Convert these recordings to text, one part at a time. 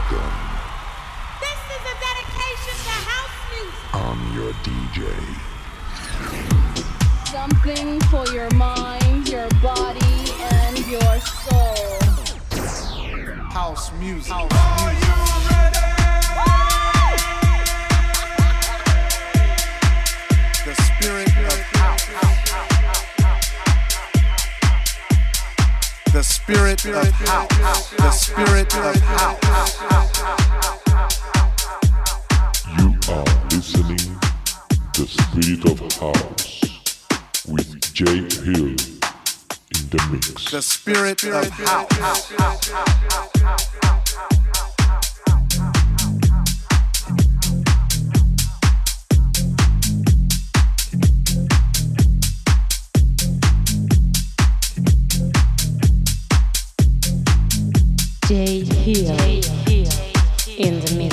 Welcome. This is a dedication to house music. I'm your DJ. Something for your mind, your body, and your soul. House music. House music. The spirit of house. The spirit of house. You are listening The Spirit of House with Jay Hill in the mix. The spirit of house. Jay Hill in the mix.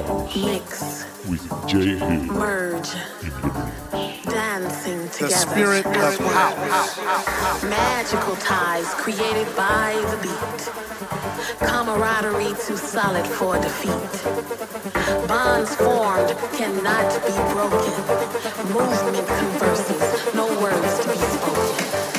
house. Mix. With J. Hill. Merge. Dancing together. The spirit of house. Magical ties created by the beat. Camaraderie too solid for defeat. Bonds formed cannot be broken. Movement converses, no words to be spoken.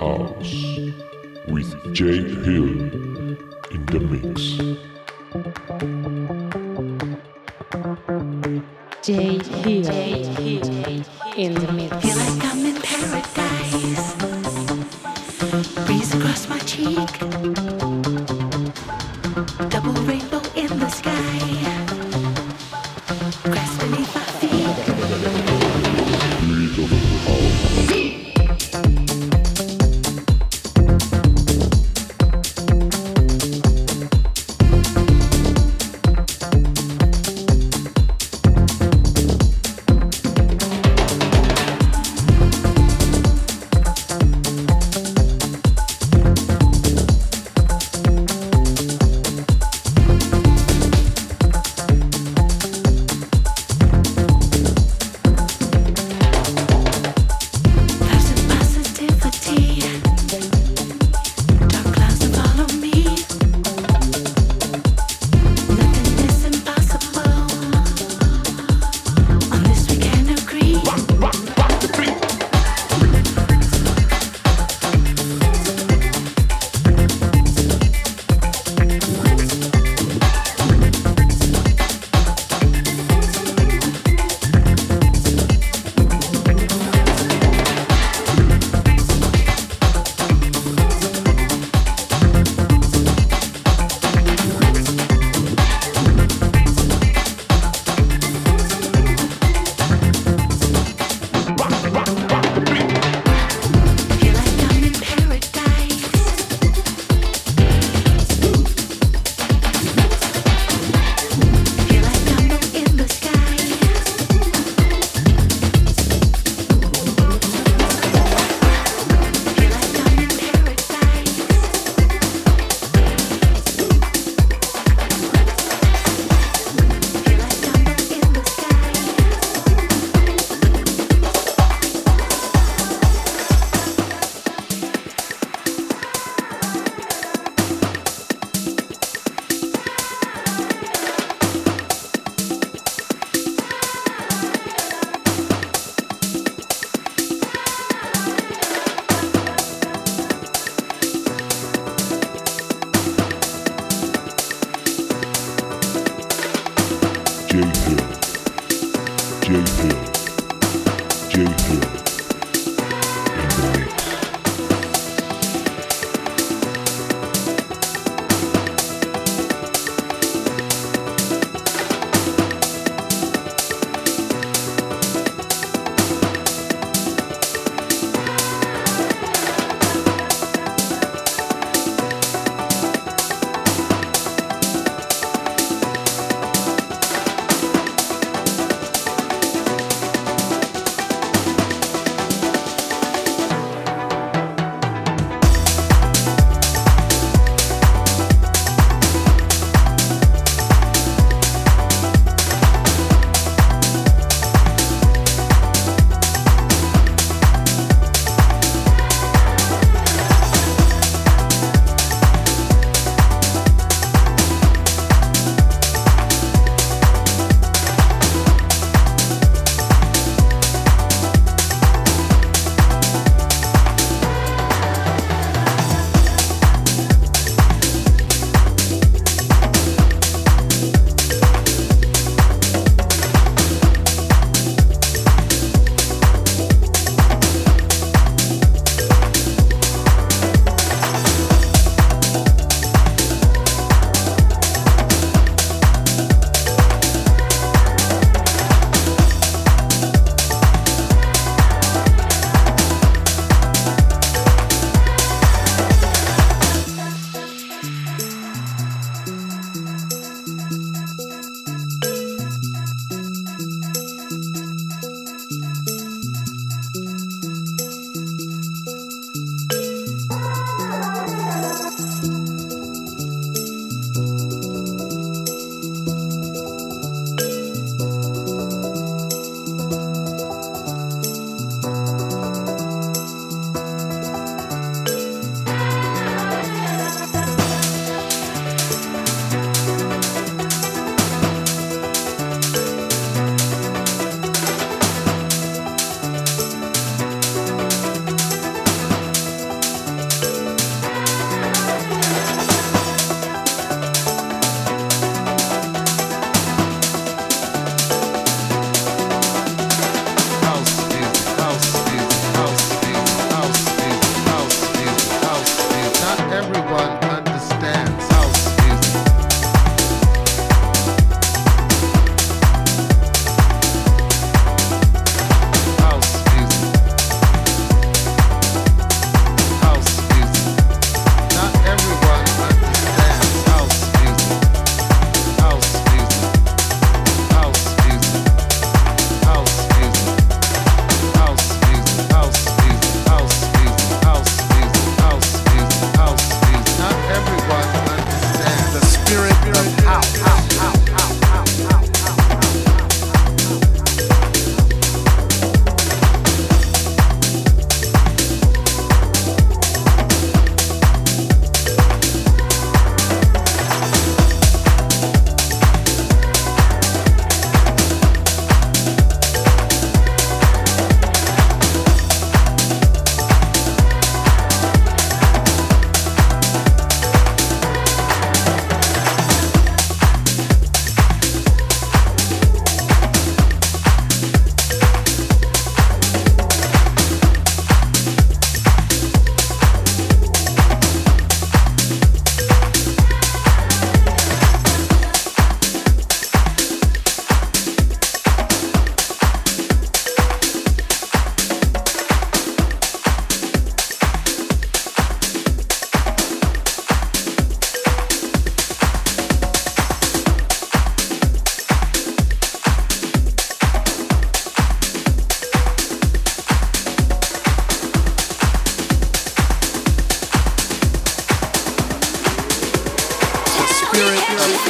house.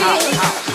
Spirit of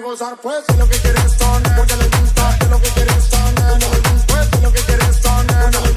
gozar, pues, lo que quieres son, porque le gusta, lo que quieres son, no le gusta, lo que quieres son,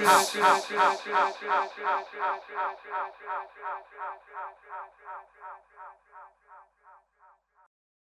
啊啊啊啊啊啊啊啊啊啊啊啊啊